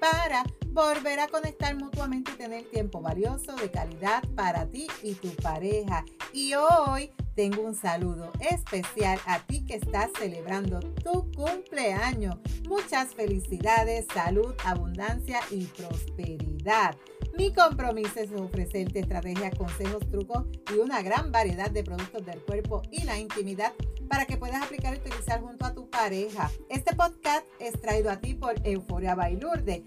para volver a conectar mutuamente y tener tiempo valioso de calidad para ti y tu pareja. Y hoy tengo un saludo especial a ti que estás celebrando tu cumpleaños. Muchas felicidades, salud, abundancia y prosperidad. Mi compromiso es ofrecerte estrategias, consejos, trucos y una gran variedad de productos del cuerpo y la intimidad para que puedas aplicar y utilizar junto a tu pareja. Este podcast es traído a ti por Euforia Bailurde,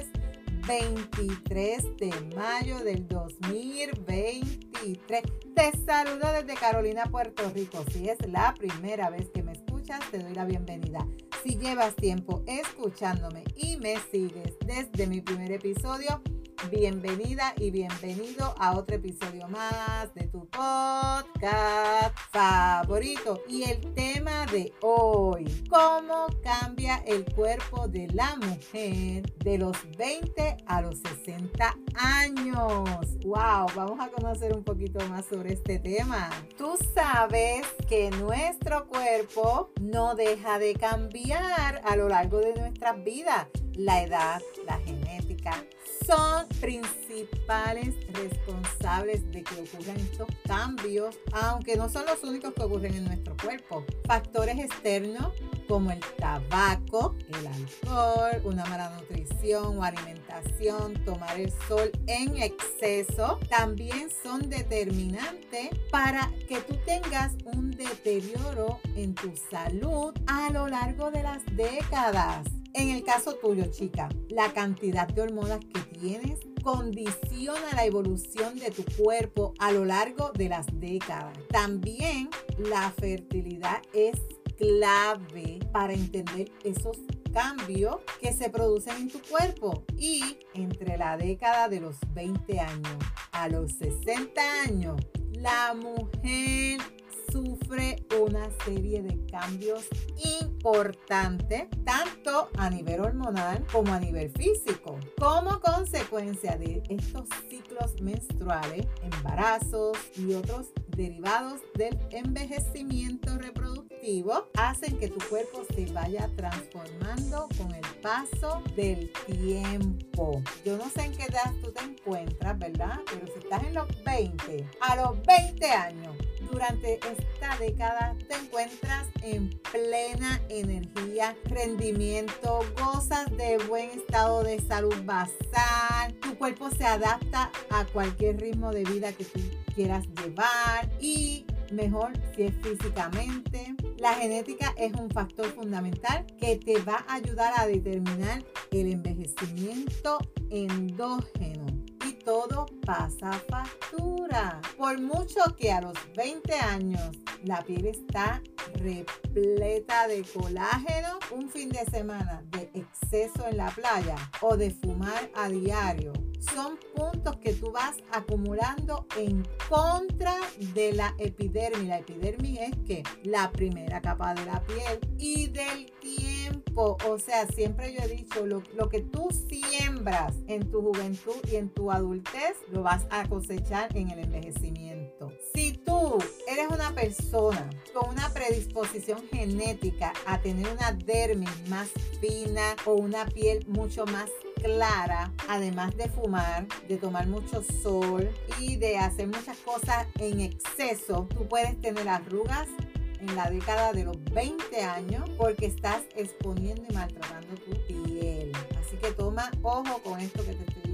23 de mayo del 2023. Te saludo desde Carolina, Puerto Rico. Si es la primera vez que me escuchas, te doy la bienvenida. Si llevas tiempo escuchándome y me sigues desde mi primer episodio, bienvenida y bienvenido a otro episodio más de tu podcast favorito. Y el tema de hoy, ¿cómo cambia el cuerpo de la mujer de los 20 a los 60 años? ¡Wow! Vamos a conocer un poquito más sobre este tema. Tú sabes que nuestro cuerpo no deja de cambiar a lo largo de nuestras vidas. La edad, la genética, son principales responsables de que ocurran estos cambios, aunque no son los únicos que ocurren en nuestro cuerpo. Factores externos como el tabaco, el alcohol, una mala nutrición o alimentación, tomar el sol en exceso, también son determinantes para que tú tengas un deterioro en tu salud a lo largo de las décadas. En el caso tuyo, chica, la cantidad de hormonas que condiciona la evolución de tu cuerpo a lo largo de las décadas. También la fertilidad es clave para entender esos cambios que se producen en tu cuerpo. Y entre la década de los 20 años a los 60 años, la mujer sufre una serie de cambios importantes, tanto a nivel hormonal como a nivel físico. Como consecuencia de estos ciclos menstruales, embarazos y otros derivados del envejecimiento reproductivo hacen que tu cuerpo se vaya transformando con el paso del tiempo. Yo no sé en qué edad tú te encuentras, ¿verdad? Pero si estás en los 20, a los 20 años, durante esta década te encuentras en plena energía, rendimiento, gozas de buen estado de salud basal, tu cuerpo se adapta a cualquier ritmo de vida que tú quieras llevar y mejor si es físicamente. La genética es un factor fundamental que te va a ayudar a determinar el envejecimiento endógeno todo pasa factura. Por mucho que a los 20 años la piel está repleta de colágeno, un fin de semana de exceso en la playa o de fumar a diario son puntos que tú vas acumulando en contra de la epidermis. La epidermis es que la primera capa de la piel y del tiempo. O sea, siempre yo he dicho, lo, que tú siembras en tu juventud y en tu adultez, lo vas a cosechar en el envejecimiento. Si tú eres una persona con una predisposición genética a tener una dermis más fina o una piel mucho más clara, además de fumar, de tomar mucho sol y de hacer muchas cosas en exceso, tú puedes tener arrugas en la década de los 20 años porque estás exponiendo y maltratando tu piel. Así que toma ojo con esto que te estoy diciendo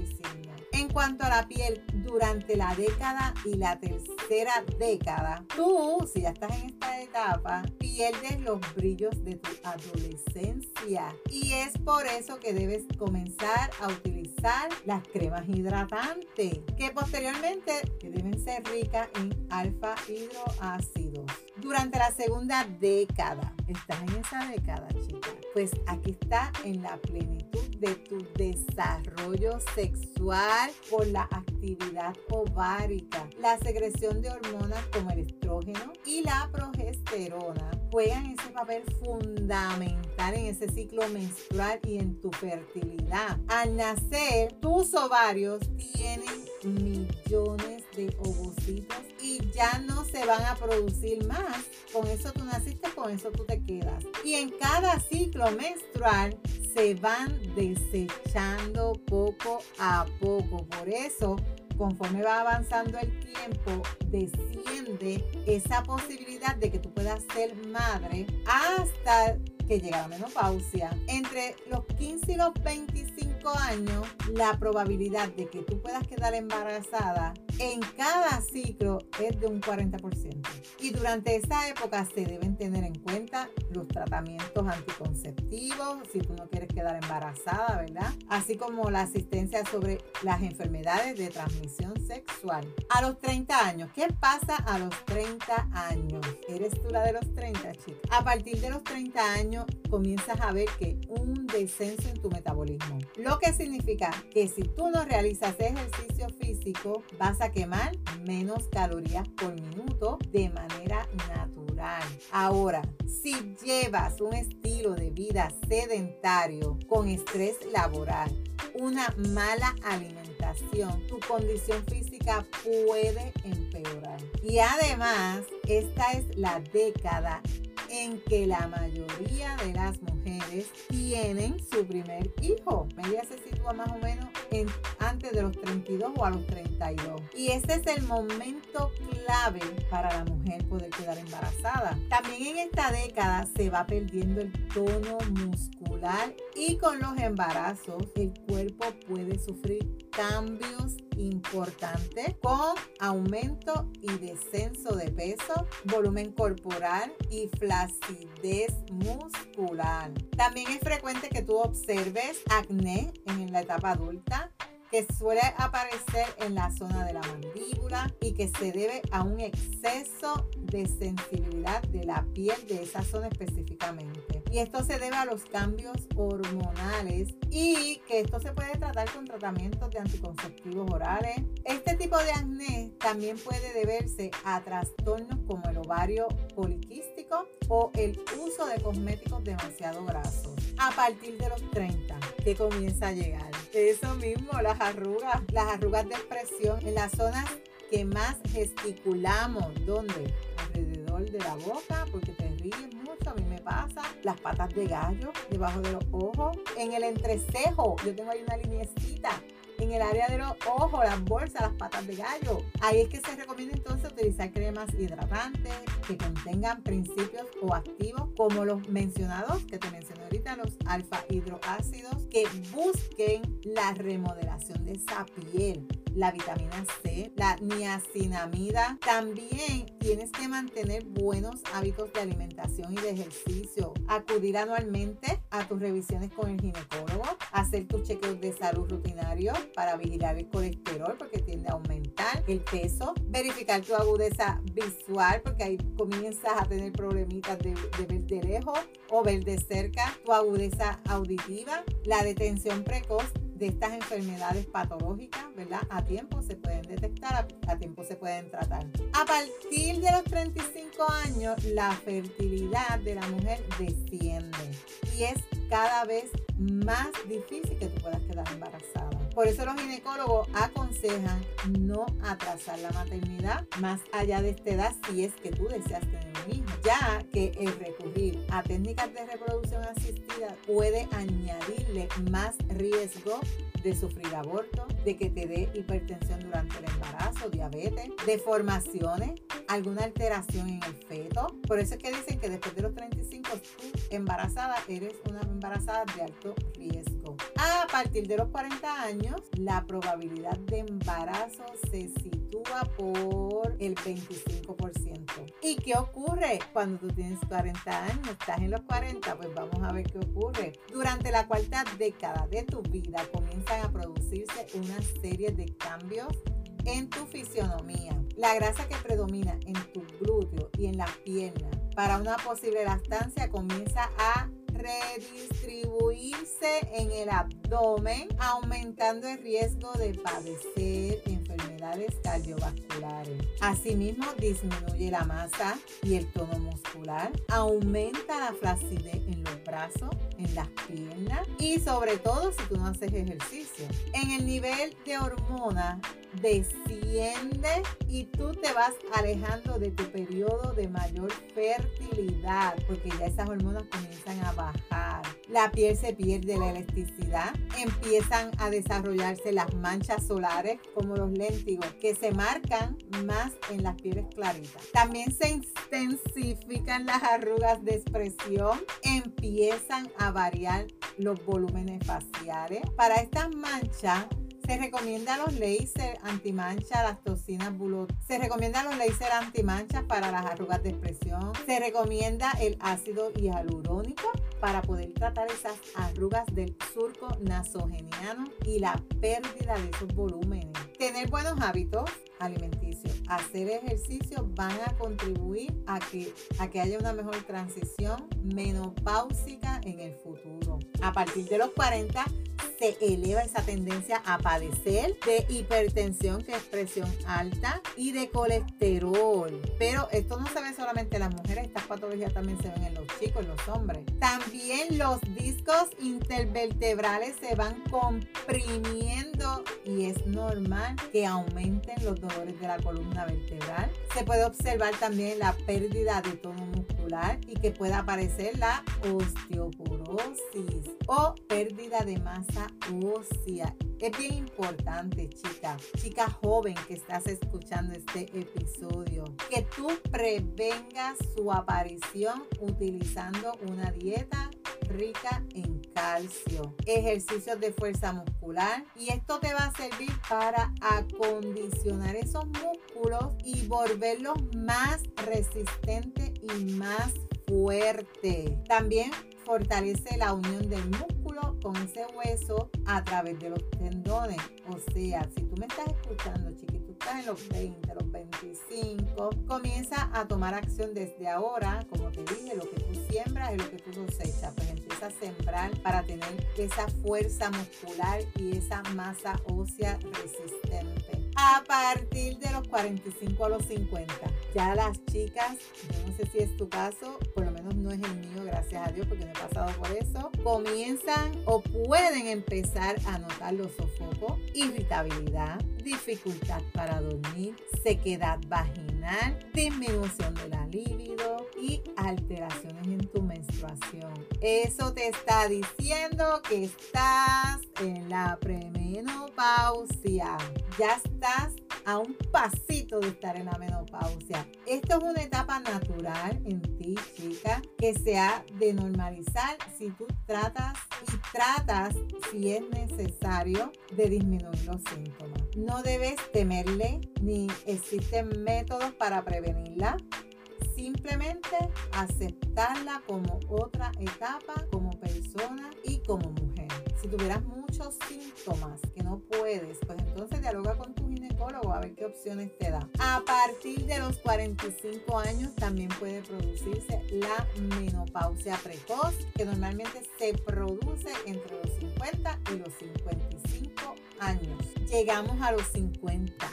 cuanto a la piel, durante la década y la tercera década, tú, si ya estás en esta etapa, pierdes los brillos de tu adolescencia. Y es por eso que debes comenzar a utilizar las cremas hidratantes, que posteriormente deben ser ricas en alfa hidroácidos. Durante la segunda década, estás en esa década, chicas, pues aquí está en la plenitud de tu desarrollo sexual por la actividad ovárica, la secreción de hormonas como el estrógeno y la progesterona juegan ese papel fundamental en ese ciclo menstrual y en tu fertilidad. Al nacer, tus ovarios tienen millones de ovocitos y ya no se van a producir más. Con eso tú naciste, con eso tú te quedas. Y en cada ciclo menstrual se van desechando poco a poco. Por eso conforme va avanzando el tiempo, desciende esa posibilidad de que tú puedas ser madre hasta que llega la menopausia. Entre los 15 y los 25 años, la probabilidad de que tú puedas quedar embarazada en cada ciclo es de un 40%. Y durante esa época se deben tener en cuenta los tratamientos anticonceptivos, si tú no quieres quedar embarazada, ¿verdad? Así como la asistencia sobre las enfermedades de transmisión sexual. A los 30 años, ¿qué pasa a los 30 años? ¿Eres tú la de los 30, chicos? A partir de los 30 años comienzas a ver que un descenso en tu metabolismo. Lo que significa que si tú no realizas ejercicio físico, vas a quemar menos calorías por minuto de manera natural. Ahora, si llevas un estilo de vida sedentario con estrés laboral, una mala alimentación, tu condición física puede empeorar. Y además, esta es la década en que la mayoría de las mujeres tienen su primer hijo. Media se sitúa más o menos en, antes de los 32 o a los 32. Y este es el momento clave para la mujer poder quedar embarazada. También en esta década se va perdiendo el tono muscular y con los embarazos el cuerpo puede sufrir cambios importantes con aumento y descenso de peso, volumen corporal y flacidez muscular. También es frecuente que tú observes acné en la etapa adulta que suele aparecer en la zona de la mandíbula y que se debe a un exceso de sensibilidad de la piel de esa zona específicamente. Y esto se debe a los cambios hormonales y que esto se puede tratar con tratamientos de anticonceptivos orales. Este tipo de acné también puede deberse a trastornos como el ovario poliquístico o el uso de cosméticos demasiado grasos. A partir de los 30, que comienza a llegar. Eso mismo, las arrugas, las arrugas de expresión en las zonas que más gesticulamos. ¿Dónde? Alrededor de la boca, porque te ríes mucho, a mí me pasa. Las patas de gallo, debajo de los ojos. En el entrecejo, yo tengo ahí una linecita en el área de los ojos, las bolsas, las patas de gallo. Ahí es que se recomienda entonces utilizar cremas hidratantes que contengan principios o activos como los mencionados, que te mencioné ahorita, los alfa hidroácidos, que busquen la remodelación de esa piel la vitamina C, la niacinamida. También tienes que mantener buenos hábitos de alimentación y de ejercicio. Acudir anualmente a tus revisiones con el ginecólogo, hacer tus chequeos de salud rutinarios para vigilar el colesterol porque tiende a aumentar el peso, verificar tu agudeza visual porque ahí comienzas a tener problemitas de, de ver de lejos o ver de cerca, tu agudeza auditiva, la detención precoz de estas enfermedades patológicas, ¿verdad? A tiempo se pueden detectar, a, tiempo se pueden tratar. A partir de los 35 años, la fertilidad de la mujer desciende y es cada vez más difícil que tú puedas quedar embarazada. Por eso los ginecólogos aconsejan no atrasar la maternidad más allá de esta edad si es que tú deseas tener ya que el recurrir a técnicas de reproducción asistida puede añadirle más riesgo de sufrir aborto, de que te dé hipertensión durante el embarazo, diabetes, deformaciones, alguna alteración en el feto. Por eso es que dicen que después de los 35, tú embarazada eres una embarazada de alto riesgo. A partir de los 40 años, la probabilidad de embarazo se sitúa por el 25%. ¿Y qué ocurre cuando tú tienes 40 años? Estás en los 40, pues vamos a ver qué ocurre. Durante la cuarta década de tu vida comienzan a producirse una serie de cambios en tu fisionomía. La grasa que predomina en tu glúteo y en las piernas para una posible lactancia comienza a redistribuirse en el abdomen, aumentando el riesgo de padecer enfermedades cardiovasculares. Asimismo, disminuye la masa y el tono muscular, aumenta la flacidez en los brazos, en las piernas y sobre todo si tú no haces ejercicio. En el nivel de hormonas desciende y tú te vas alejando de tu periodo de mayor fertilidad porque ya esas hormonas comienzan a bajar. La piel se pierde la elasticidad, empiezan a desarrollarse las manchas solares como los que se marcan más en las pieles claritas. También se intensifican las arrugas de expresión, empiezan a variar los volúmenes faciales. Para estas manchas se recomienda los láser antimancha, las toxinas bulot. Se recomienda los láser antimanchas para las arrugas de expresión. Se recomienda el ácido hialurónico para poder tratar esas arrugas del surco nasogeniano y la pérdida de esos volúmenes. Tener buenos hábitos alimenticios, hacer ejercicio van a contribuir a que, a que haya una mejor transición menopáusica en el futuro. A partir de los 40 se eleva esa tendencia a padecer de hipertensión, que es presión alta, y de colesterol. Pero esto no se ve solamente en las mujeres, estas patologías también se ven en los chicos, en los hombres. También los discos intervertebrales se van comprimiendo y es normal que aumenten los dolores de la columna vertebral. Se puede observar también la pérdida de tono muscular y que pueda aparecer la osteoporosis o pérdida de masa Es bien importante, chica, chica joven que estás escuchando este episodio, que tú prevengas su aparición utilizando una dieta rica en calcio, ejercicios de fuerza muscular. Y esto te va a servir para acondicionar esos músculos y volverlos más resistentes y más fuertes. También fortalece la unión del músculo con ese hueso a través de los tendones. O sea, si tú me estás escuchando, chiquito, estás en los 20, los 25, comienza a tomar acción desde ahora, como te dije, lo que tú siembras es lo que tú cosechas. Pues empieza a sembrar para tener esa fuerza muscular y esa masa ósea resistente. A partir de los 45 a los 50, ya las chicas, yo no sé si es tu caso, por lo menos no es el mío, gracias a Dios, porque no he pasado por eso, comienzan o pueden empezar a notar los sofocos, irritabilidad, dificultad para dormir, sequedad disminución de la libido y alteraciones en tu menstruación. Eso te está diciendo que estás en la premenopausia. Ya estás a un pasito de estar en la menopausia. Esto es una etapa natural en ti, chica, que se ha de normalizar si tú tratas y tratas, si es necesario, de disminuir los síntomas. No debes temerle ni existen métodos para prevenirla. Simplemente aceptarla como otra etapa, como persona y como mujer. Si tuvieras muchos síntomas que no puedes, pues entonces dialoga con tu ginecólogo a ver qué opciones te da. A partir de los 45 años también puede producirse la menopausia precoz, que normalmente se produce entre los 50 y los 55 años. Llegamos a los 50.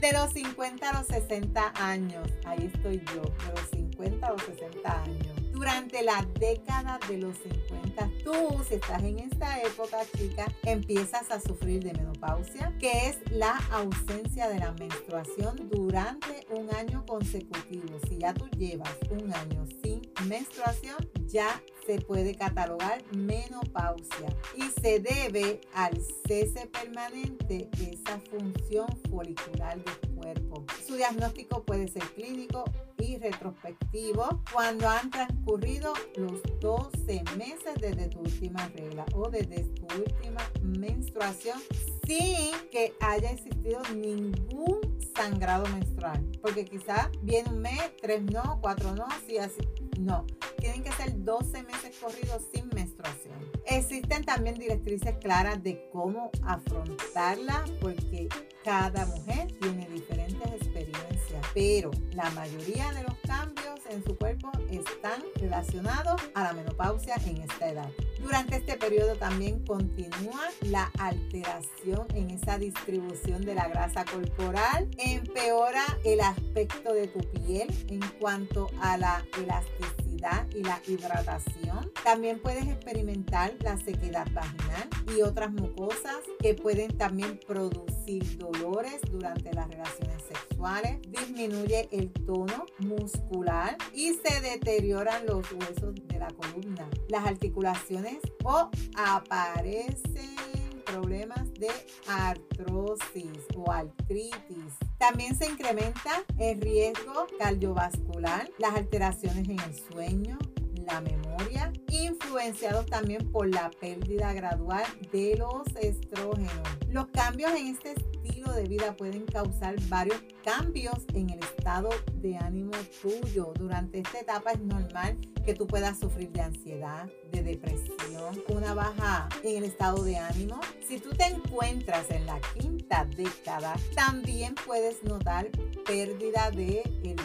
De los 50 a los 60 años, ahí estoy yo, de los 50 a los 60 años durante la década de los 50, tú, si estás en esta época, chica, empiezas a sufrir de menopausia, que es la ausencia de la menstruación durante un año consecutivo. Si ya tú llevas un año sin menstruación, ya se puede catalogar menopausia y se debe al cese permanente de esa función folicular del cuerpo. Su diagnóstico puede ser clínico y retrospectivo cuando han transcurrido los 12 meses desde tu última regla o desde tu última menstruación sin que haya existido ningún sangrado menstrual. Porque quizá viene un mes, tres no, cuatro no, así, así. No, tienen que ser 12 meses corridos sin menstruación. Existen también directrices claras de cómo afrontarla porque cada mujer tiene diferentes experiencias, pero la mayoría de los cambios en su cuerpo están relacionados a la menopausia en esta edad. Durante este periodo también continúa la alteración en esa distribución de la grasa corporal, empeora el aspecto de tu piel en cuanto a la elasticidad y la hidratación. También puedes experimentar la sequedad vaginal y otras mucosas que pueden también producir dolores durante las relaciones sexuales. Disminuye el tono muscular y se deterioran los huesos de la columna. Las articulaciones o aparecen problemas de artrosis o artritis. También se incrementa el riesgo cardiovascular, las alteraciones en el sueño, la memoria, influenciados también por la pérdida gradual de los estrógenos. Los cambios en este estilo de vida pueden causar varios cambios en el estado de ánimo tuyo. Durante esta etapa es normal que tú puedas sufrir de ansiedad, de depresión, una baja en el estado de ánimo. Si tú te encuentras en la quinta década, también puedes notar pérdida de el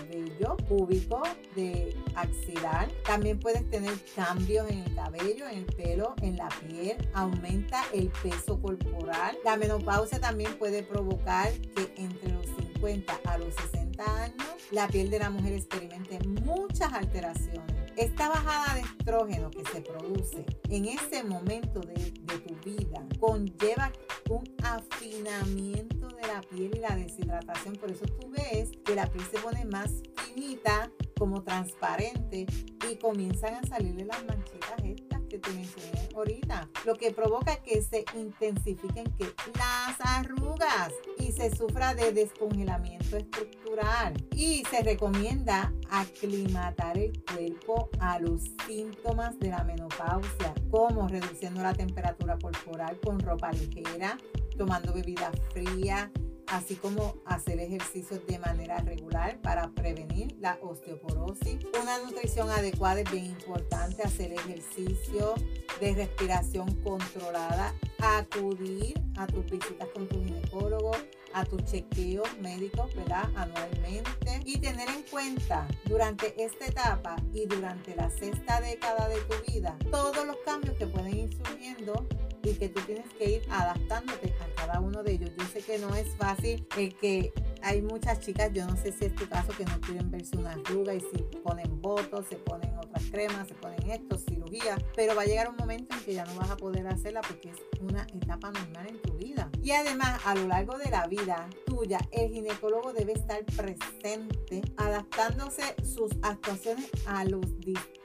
púbico, de axilar. También puedes tener cambios en el cabello, en el pelo, en la piel. Aumenta el peso corporal. La menopausia también puede provocar que entre los 50 a los 60 años la piel de la mujer experimente muchas alteraciones esta bajada de estrógeno que se produce en ese momento de, tu vida conlleva un afinamiento de la piel y la deshidratación. Por eso tú ves que la piel se pone más finita, como transparente y comienzan a salirle las manchitas estas que te mencioné ahorita. Lo que provoca que se intensifiquen que las arrugas y se sufra de descongelamiento estructural. Y se recomienda aclimatar el cuerpo a los síntomas de la menopausia, como reduciendo la temperatura corporal con ropa ligera, tomando bebida fría, así como hacer ejercicios de manera regular para prevenir la osteoporosis. Una nutrición adecuada es bien importante, hacer ejercicio de respiración controlada, acudir a tus visitas con tu ginecólogo, a tus chequeos médicos, ¿verdad? Anualmente y tener en cuenta durante esta etapa y durante la sexta década de tu vida todos los cambios que pueden ir surgiendo y que tú tienes que ir adaptándote a cada uno de ellos. Yo sé que no es fácil, el que hay muchas chicas, yo no sé si es tu caso, que no quieren verse una arruga y si ponen votos, se ponen otras cremas, se ponen esto, cirugía, pero va a llegar un momento en que ya no vas a poder hacerla porque es una etapa normal en tu vida. Y además, a lo largo de la vida tuya, el ginecólogo debe estar presente, adaptándose sus actuaciones a los distintos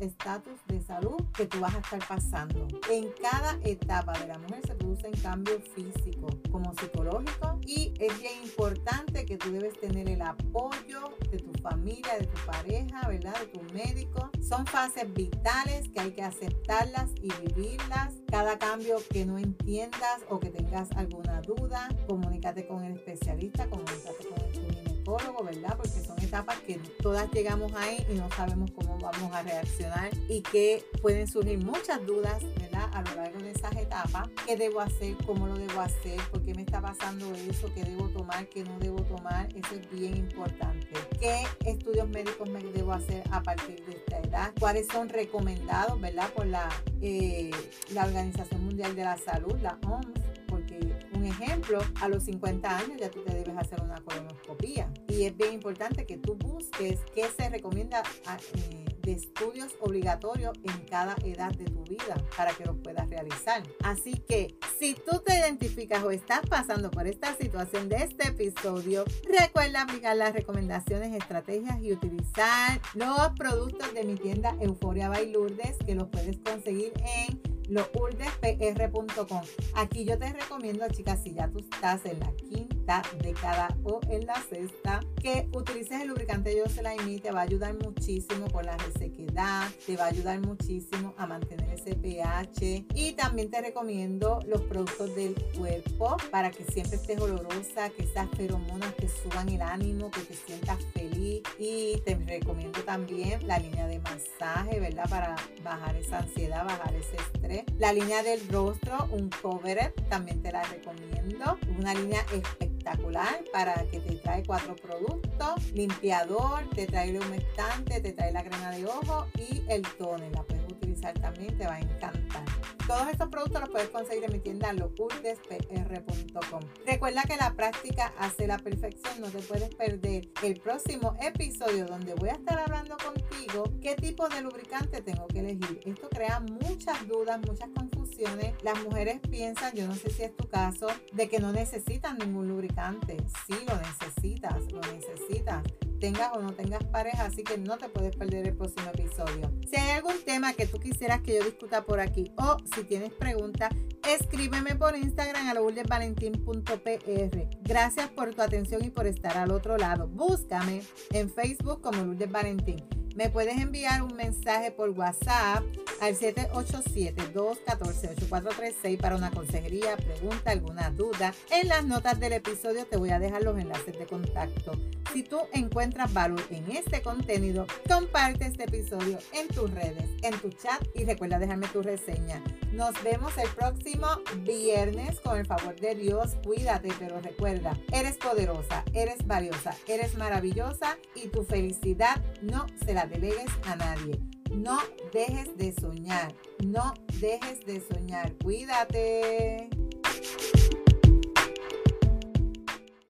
estatus de salud que tú vas a estar pasando. En cada etapa de la mujer se producen cambios físicos como psicológicos y es bien importante que tú debes tener el apoyo de tu familia, de tu pareja, ¿verdad? De tu médico. Son fases vitales que hay que aceptarlas y vivirlas. Cada cambio que no entiendas o que tengas alguna duda, comunícate con el especialista, comunícate con el ¿verdad? Porque son etapas que todas llegamos ahí y no sabemos cómo vamos a reaccionar y que pueden surgir muchas dudas, ¿verdad? A lo largo de esas etapas. ¿Qué debo hacer? ¿Cómo lo debo hacer? ¿Por qué me está pasando eso? ¿Qué debo tomar? ¿Qué no debo tomar? Eso es bien importante. ¿Qué estudios médicos me debo hacer a partir de esta edad? ¿Cuáles son recomendados, ¿verdad? Por la, eh, la Organización Mundial de la Salud, la OMS ejemplo, a los 50 años ya tú te debes hacer una colonoscopía. Y es bien importante que tú busques qué se recomienda ah, eh, de estudios obligatorios en cada edad de tu vida para que los puedas realizar. Así que Si tú te identificas o estás pasando por esta situación de este episodio, recuerda aplicar las recomendaciones, estrategias y utilizar los productos de mi tienda Euforia Bailurdes que los puedes conseguir en lourdespr.com. Aquí yo te recomiendo, chicas, si ya tú estás en la quinta década o en la sexta, que utilices el lubricante Yoselai te va a ayudar muchísimo con la resequedad, te va a ayudar muchísimo a mantener ese pH y también te recomiendo los productos del cuerpo para que siempre estés olorosa, que esas feromonas te suban el ánimo, que te sientas feliz y te recomiendo también la línea de masaje, ¿verdad? Para bajar esa ansiedad, bajar ese estrés la línea del rostro, un cover, también te la recomiendo. Una línea espectacular para que te trae cuatro productos. Limpiador, te trae el humectante, te trae la crema de ojo y el toner. La puedes utilizar también, te va a encantar. Todos estos productos los puedes conseguir en mi tienda locurdespr.com. Recuerda que la práctica hace la perfección. No te puedes perder el próximo episodio donde voy a estar hablando contigo qué tipo de lubricante tengo que elegir. Esto crea muchas dudas, muchas confusiones. Las mujeres piensan, yo no sé si es tu caso, de que no necesitan ningún lubricante. Sí, lo necesitas, lo necesitas tengas o no tengas pareja, así que no te puedes perder el próximo episodio. Si hay algún tema que tú quisieras que yo discuta por aquí o si tienes preguntas, escríbeme por Instagram a lourdesvalentín.pr. Gracias por tu atención y por estar al otro lado. Búscame en Facebook como Lourdes Valentín. Me puedes enviar un mensaje por WhatsApp al 787-214-8436 para una consejería, pregunta, alguna duda. En las notas del episodio te voy a dejar los enlaces de contacto. Si tú encuentras valor en este contenido, comparte este episodio en tus redes, en tu chat y recuerda dejarme tu reseña. Nos vemos el próximo viernes con el favor de Dios. Cuídate, pero recuerda, eres poderosa, eres valiosa, eres maravillosa y tu felicidad no se la delegues a nadie. No dejes de soñar, no dejes de soñar. Cuídate.